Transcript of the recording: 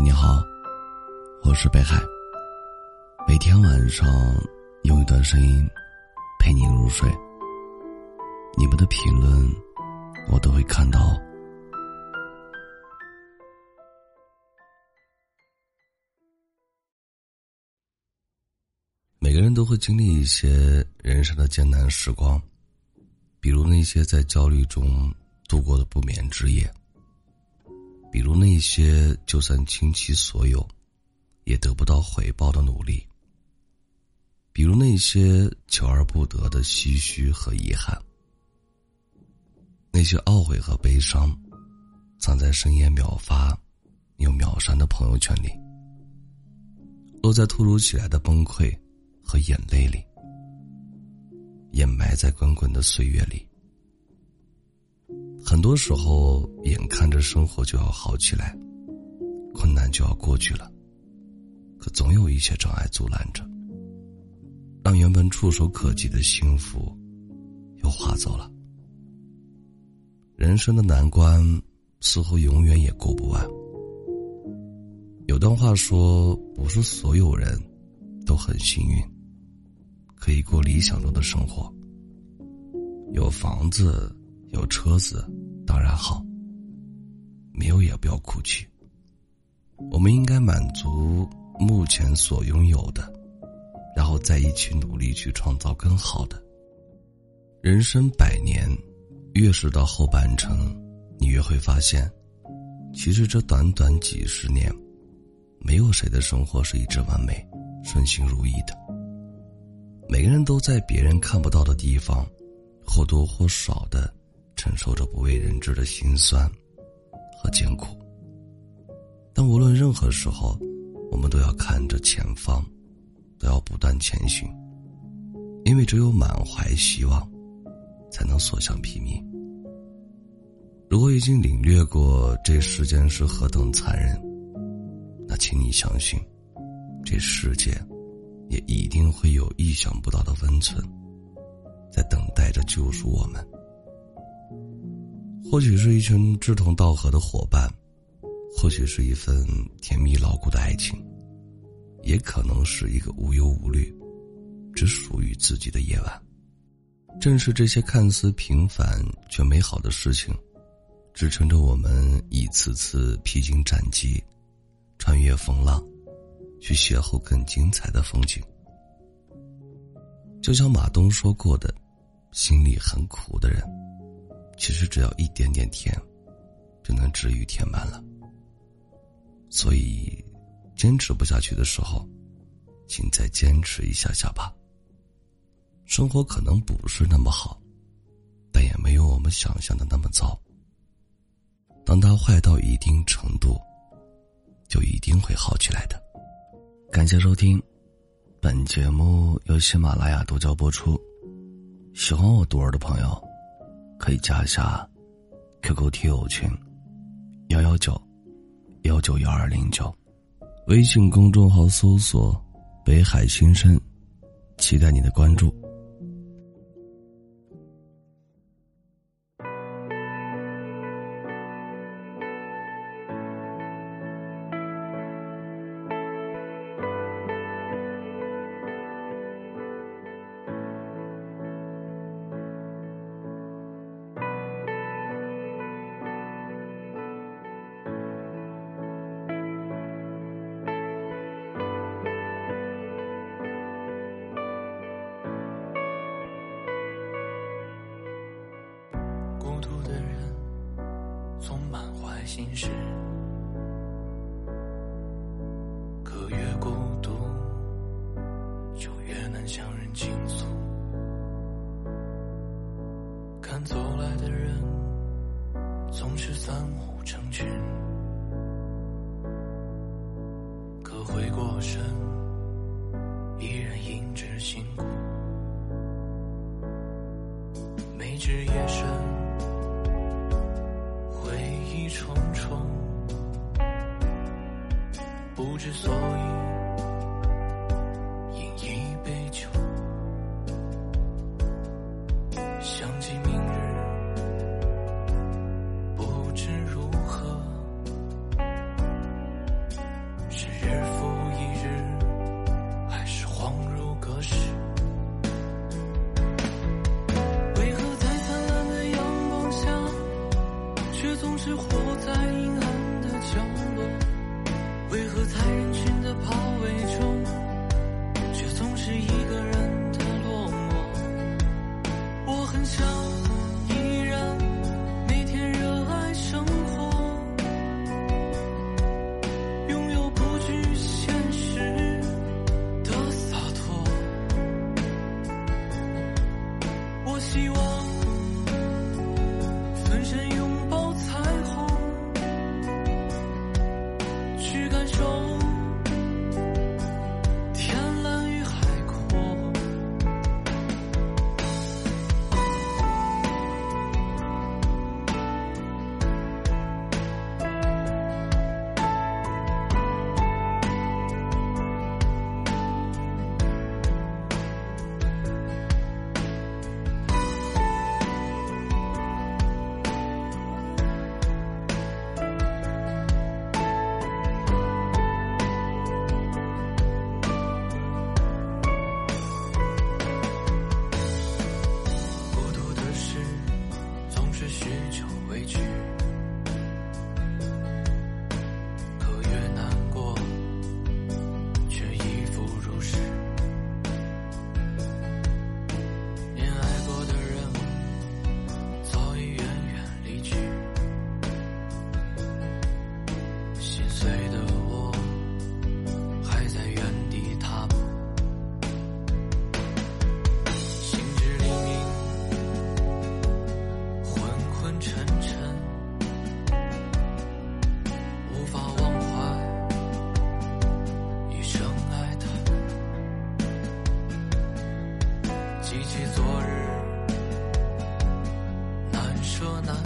你好，我是北海。每天晚上用一段声音陪你入睡。你们的评论我都会看到。每个人都会经历一些人生的艰难时光，比如那些在焦虑中度过的不眠之夜，比如那些就算倾其所有，也得不到回报的努力，比如那些求而不得的唏嘘和遗憾，那些懊悔和悲伤，藏在深夜秒发又秒删的朋友圈里，落在突如其来的崩溃。和眼泪里，掩埋在滚滚的岁月里。很多时候，眼看着生活就要好起来，困难就要过去了，可总有一些障碍阻拦着，让原本触手可及的幸福又划走了。人生的难关似乎永远也过不完。有段话说：“不是所有人都很幸运。”可以过理想中的生活，有房子，有车子，当然好。没有也不要哭泣。我们应该满足目前所拥有的，然后再一起努力去创造更好的。人生百年，越是到后半程，你越会发现，其实这短短几十年，没有谁的生活是一直完美、顺心如意的。每个人都在别人看不到的地方，或多或少的承受着不为人知的辛酸和艰苦。但无论任何时候，我们都要看着前方，都要不断前行，因为只有满怀希望，才能所向披靡。如果已经领略过这世间是何等残忍，那请你相信，这世界。也一定会有意想不到的温存，在等待着救赎我们。或许是一群志同道合的伙伴，或许是一份甜蜜牢固的爱情，也可能是一个无忧无虑、只属于自己的夜晚。正是这些看似平凡却美好的事情，支撑着我们一次次披荆斩棘，穿越风浪。去邂逅更精彩的风景。就像马东说过的：“心里很苦的人，其实只要一点点甜，就能治愈填满了。”所以，坚持不下去的时候，请再坚持一下下吧。生活可能不是那么好，但也没有我们想象的那么糟。当它坏到一定程度，就一定会好起来的。感谢收听，本节目由喜马拉雅独家播出。喜欢我独儿的朋友，可以加一下 QQ 听友群幺幺九幺九幺二零九，微信公众号搜索“北海新生”，期待你的关注。孤独的人总满怀心事，可越孤独，就越难向人倾诉。看走来的人，总是三五成群，可回过神，依然印着辛苦。每至夜深。重重，不知所以，饮一杯酒，想起明是活在阴暗的角落，为何在人群的包围中，记起昨日。难舍难